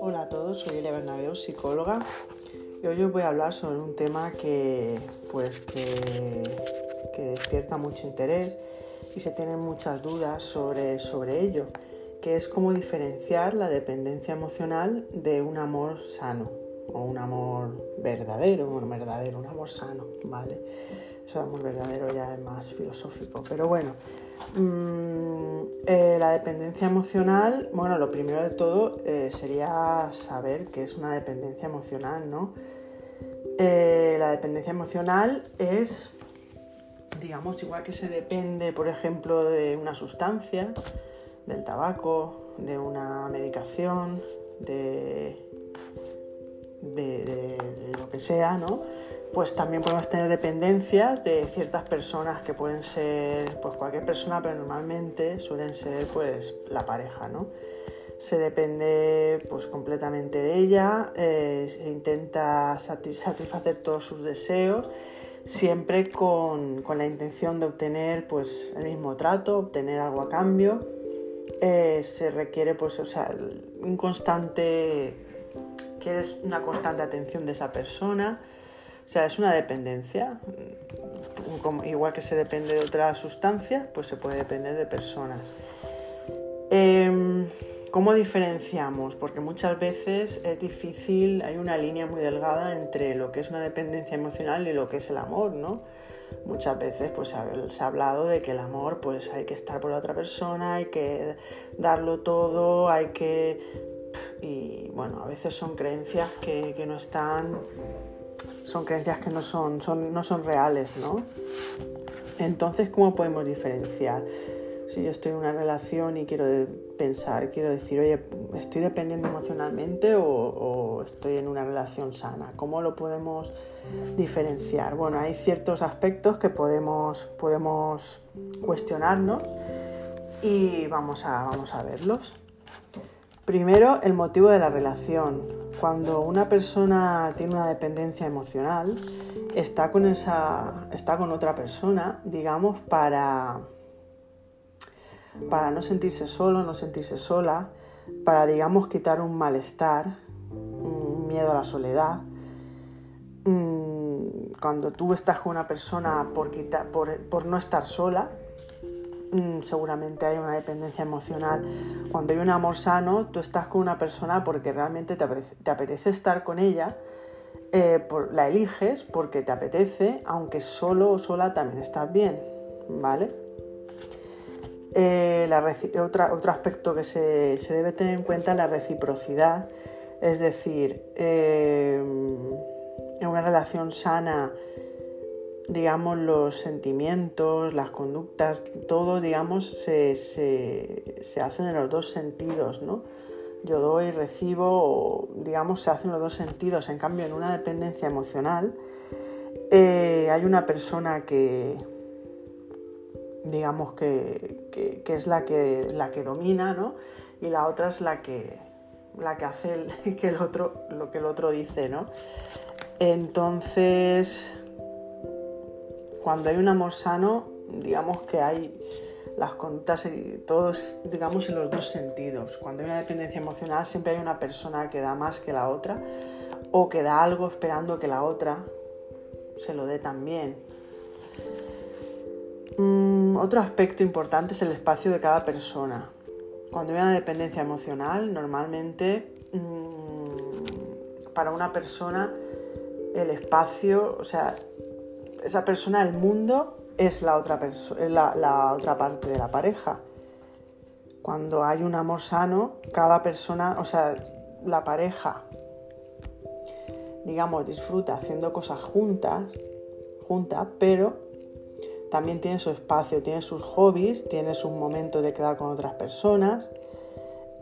Hola a todos, soy Elia Bernabeu, psicóloga, y hoy os voy a hablar sobre un tema que, pues, que, que despierta mucho interés y se tienen muchas dudas sobre, sobre ello, que es cómo diferenciar la dependencia emocional de un amor sano o un amor verdadero, un verdadero, un amor sano, ¿vale? Eso de amor verdadero ya es más filosófico, pero bueno, mmm, eh, la dependencia emocional, bueno, lo primero de todo eh, sería saber qué es una dependencia emocional, ¿no? Eh, la dependencia emocional es digamos, igual que se depende, por ejemplo, de una sustancia, del tabaco, de una medicación, de, de, lo que sea, ¿no? Pues también podemos tener dependencias de ciertas personas que pueden ser, pues cualquier persona, pero normalmente suelen ser, pues, la pareja, ¿no? Se depende, pues, completamente de ella, eh, se intenta satisfacer todos sus deseos siempre con, la intención de obtener pues, el mismo trato, obtener algo a cambio. Eh, se requiere pues, o sea, un constante, quieres una constante atención de esa persona. O sea, es una dependencia. igual que se depende de otras sustancias, pues se puede depender de personas. Em, ¿Cómo diferenciamos? Porque muchas veces es difícil, hay una línea muy delgada entre lo que es una dependencia emocional y lo que es el amor, ¿no? Muchas veces pues se ha hablado de que el amor pues hay que estar por la otra persona, hay que darlo todo, hay que... Y bueno, a veces son creencias que, no están... Son creencias que no son, son, no son reales, ¿no? Entonces, ¿cómo podemos diferenciar? Si yo estoy en una relación y quiero pensar, quiero decir, oye, ¿estoy dependiendo emocionalmente o, estoy en una relación sana? ¿Cómo lo podemos diferenciar? Bueno, hay ciertos aspectos que podemos, podemos cuestionarnos y vamos a, vamos a verlos. Primero, el motivo de la relación. Cuando una persona tiene una dependencia emocional, está con, esa, está con otra persona, digamos, para para no sentirse solo, no sentirse sola, para, digamos, quitar un malestar, un miedo a la soledad. Mm, cuando tú estás con una persona por, por, no estar sola, seguramente hay una dependencia emocional. Cuando hay un amor sano, tú estás con una persona porque realmente te apetece, estar con ella, eh, la eliges porque te apetece, aunque solo o sola también estás bien, ¿vale? Eh, otro aspecto que se, debe tener en cuenta es la reciprocidad, es decir, eh, en una relación sana, digamos, los sentimientos, las conductas, todo, digamos, se, se, hacen en los dos sentidos, ¿no? Yo doy, recibo, digamos, se hacen en los dos sentidos. En cambio, en una dependencia emocional, eh, hay una persona que, digamos que, es la que, la que domina, ¿no? Y la otra es la que, la que hace el, que el otro, lo que el otro dice, ¿no? Entonces, cuando hay un amor sano, digamos que hay las conductas todos, digamos, en los dos sentidos. Cuando hay una dependencia emocional, siempre hay una persona que da más que la otra o que da algo esperando que la otra se lo dé también. Mm, otro aspecto importante es el espacio de cada persona. Cuando hay una dependencia emocional, normalmente mm, para una persona el espacio, o sea, esa persona, el mundo, es la otra, la, la otra parte de la pareja. Cuando hay un amor sano, cada persona, o sea, la pareja, digamos, disfruta haciendo cosas juntas, pero también tiene su espacio, tiene sus hobbies, tiene sus momentos de quedar con otras personas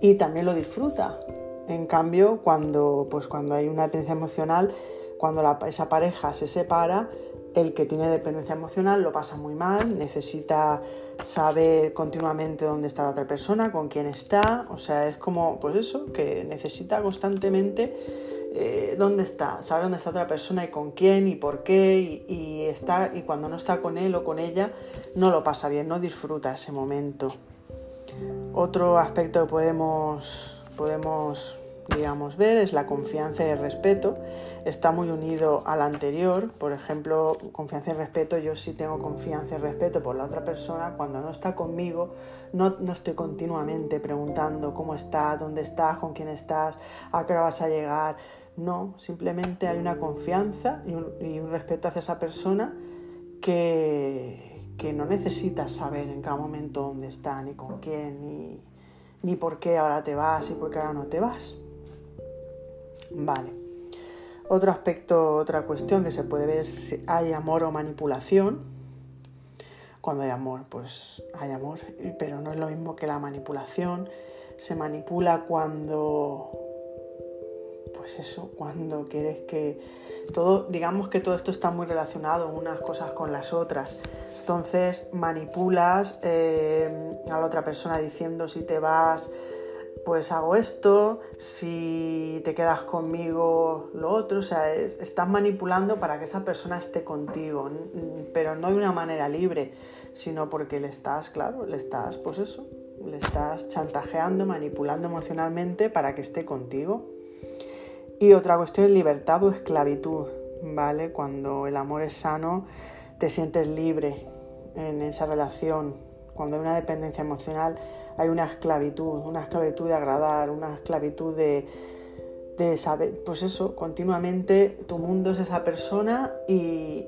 y también lo disfruta. En cambio, cuando, pues cuando hay una dependencia emocional, cuando esa pareja se separa, el que tiene dependencia emocional lo pasa muy mal, necesita saber continuamente dónde está la otra persona, con quién está, o sea, es como, pues eso, que necesita constantemente eh, dónde está, saber dónde está otra persona y con quién y por qué y, está, y cuando no está con él o con ella no lo pasa bien, no disfruta ese momento. Otro aspecto que podemos, podemos digamos, ver es la confianza y el respeto. Está muy unido al anterior. Por ejemplo, confianza y respeto, yo sí tengo confianza y respeto por la otra persona. Cuando no está conmigo, no, no estoy continuamente preguntando cómo estás, dónde estás, con quién estás, a qué hora vas a llegar. No, simplemente hay una confianza y un, respeto hacia esa persona que, que no necesitas saber en cada momento dónde está, ni con quién, ni, ni por qué ahora te vas y por qué ahora no te vas. Vale. Otro aspecto, otra cuestión que se puede ver es si hay amor o manipulación. Cuando hay amor, pues hay amor, pero no es lo mismo que la manipulación. Se manipula cuando, pues eso, cuando quieres que todo, digamos que todo esto está muy relacionado unas cosas con las otras. Entonces manipulas eh, a la otra persona diciendo si te vas, pues hago esto, si te quedas conmigo lo otro, o sea, estás manipulando para que esa persona esté contigo, pero no de una manera libre, sino porque le estás, claro, le estás, pues eso, le estás chantajeando, manipulando emocionalmente para que esté contigo. Y otra cuestión es libertad o esclavitud, ¿vale? Cuando el amor es sano, te sientes libre en esa relación. Cuando hay una dependencia emocional, hay una esclavitud, una esclavitud de agradar, una esclavitud de, saber, pues eso, continuamente tu mundo es esa persona y,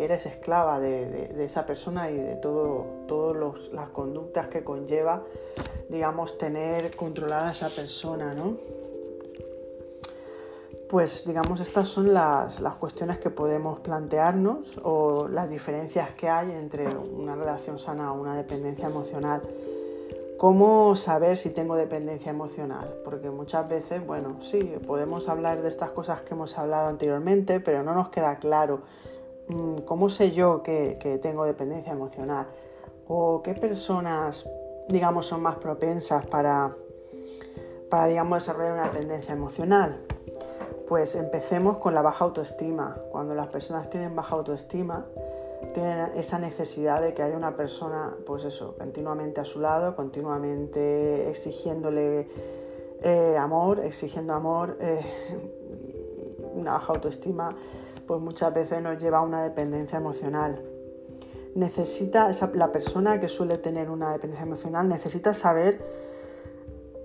eres esclava de, esa persona y de todas las conductas que conlleva, digamos, tener controlada esa persona, ¿no? Pues digamos, estas son las, las, cuestiones que podemos plantearnos o las diferencias que hay entre una relación sana o una dependencia emocional. ¿Cómo saber si tengo dependencia emocional? Porque muchas veces, bueno, sí, podemos hablar de estas cosas que hemos hablado anteriormente, pero no nos queda claro mm, cómo sé yo que, tengo dependencia emocional o qué personas, digamos, son más propensas para, para digamos, desarrollar una dependencia emocional. Pues empecemos con la baja autoestima. Cuando las personas tienen baja autoestima, tienen esa necesidad de que haya una persona, pues eso, continuamente a su lado, continuamente exigiéndole eh, amor, exigiendo amor, eh, una baja autoestima, pues muchas veces nos lleva a una dependencia emocional. Necesita, la persona que suele tener una dependencia emocional necesita saber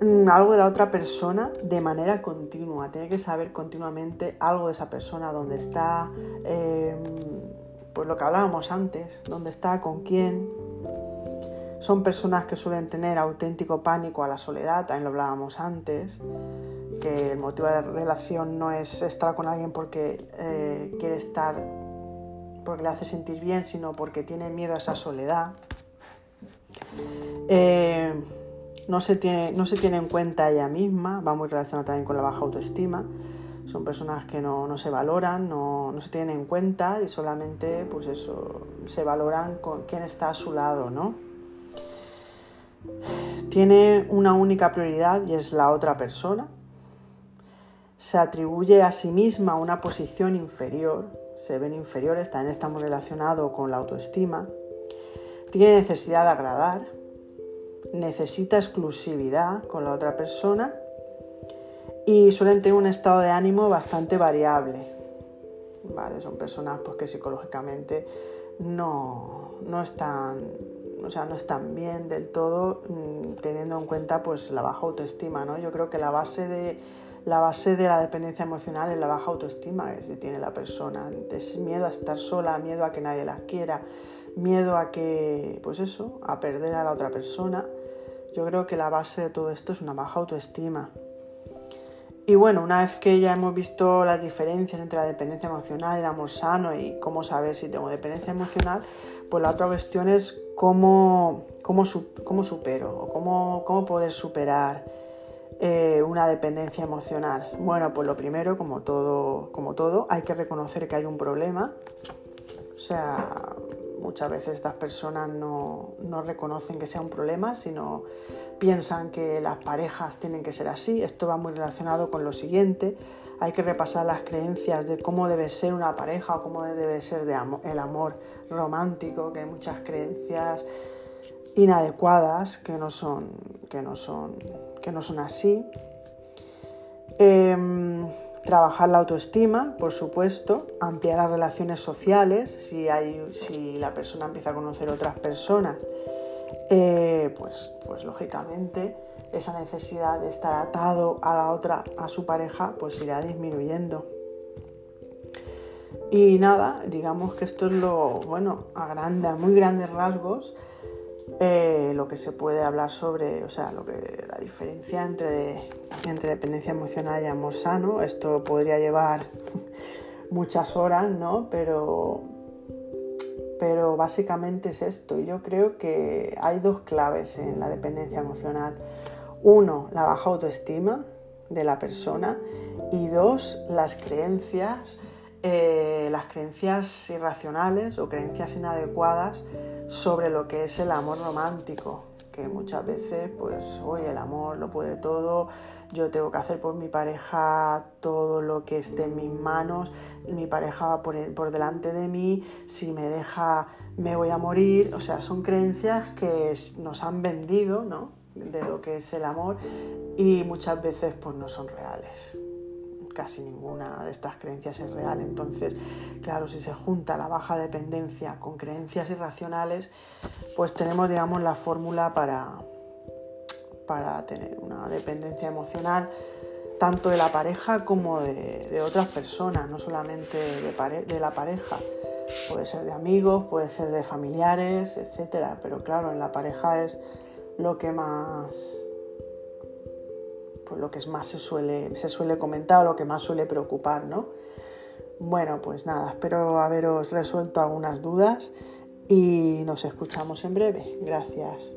mm, algo de la otra persona de manera continua, tiene que saber continuamente algo de esa persona, dónde está, eh, pues lo que hablábamos antes, dónde está, con quién. Son personas que suelen tener auténtico pánico a la soledad, también lo hablábamos antes, que el motivo de la relación no es estar con alguien porque eh, quiere estar, porque le hace sentir bien, sino porque tiene miedo a esa soledad. Eh, no, se tiene, no se tiene en cuenta ella misma, va muy relacionado también con la baja autoestima son personas que no, se valoran, no, se tienen en cuenta y solamente pues eso, se valoran con quién está a su lado, ¿no? Tiene una única prioridad y es la otra persona. Se atribuye a sí misma una posición inferior, se ven inferiores, también está muy relacionado con la autoestima. Tiene necesidad de agradar, necesita exclusividad con la otra persona y suelen tener un estado de ánimo bastante variable. Vale, son personas pues, que psicológicamente no, están, o sea, no están bien del todo, mm, teniendo en cuenta pues, la baja autoestima. ¿no? Yo creo que la base de la base de la dependencia emocional es la baja autoestima que tiene la persona. Es miedo a estar sola, miedo a que nadie la quiera, miedo a que, pues eso, a perder a la otra persona. Yo creo que la base de todo esto es una baja autoestima. Y bueno, una vez que ya hemos visto las diferencias entre la dependencia emocional y el amor sano y cómo saber si tengo dependencia emocional, pues la otra cuestión es cómo, cómo, cómo supero o cómo, cómo poder superar eh, una dependencia emocional. Bueno, pues lo primero, como todo, como todo, hay que reconocer que hay un problema. O sea, muchas veces estas personas no, no reconocen que sea un problema, sino piensan que las parejas tienen que ser así. Esto va muy relacionado con lo siguiente. Hay que repasar las creencias de cómo debe ser una pareja o cómo debe ser el amor romántico, que hay muchas creencias inadecuadas, que no son, que no son, que no son así. Em, trabajar la autoestima, por supuesto, ampliar las relaciones sociales, si, hay, si la persona empieza a conocer otras personas, eh, pues, pues lógicamente esa necesidad de estar atado a la otra, a su pareja, pues irá disminuyendo. Y nada, digamos que esto es lo, bueno, a, grande, a muy grandes rasgos, eh, lo que se puede hablar sobre, o sea, lo que, la diferencia entre, entre dependencia emocional y amor sano. Esto podría llevar muchas horas, ¿no? Pero, pero básicamente es esto. Yo creo que hay dos claves en la dependencia emocional. Uno, la baja autoestima de la persona y dos, las creencias, eh, las creencias irracionales o creencias inadecuadas sobre lo que es el amor romántico, que muchas veces, pues, oye, el amor lo puede todo, yo tengo que hacer por mi pareja todo lo que esté en mis manos, mi pareja va por, por delante de mí, si me deja me voy a morir, o sea, son creencias que nos han vendido, ¿no? De lo que es el amor y muchas veces pues no son reales casi ninguna de estas creencias es real. Entonces, claro, si se junta la baja dependencia con creencias irracionales, pues tenemos, digamos, la fórmula para, para tener una dependencia emocional tanto de la pareja como de, otras personas, no solamente de, de la pareja. Puede ser de amigos, puede ser de familiares, etcétera. Pero claro, en la pareja es lo que más lo que más se suele, se suele comentar o lo que más suele preocupar, ¿no? Bueno, pues nada, espero haberos resuelto algunas dudas y nos escuchamos en breve. Gracias.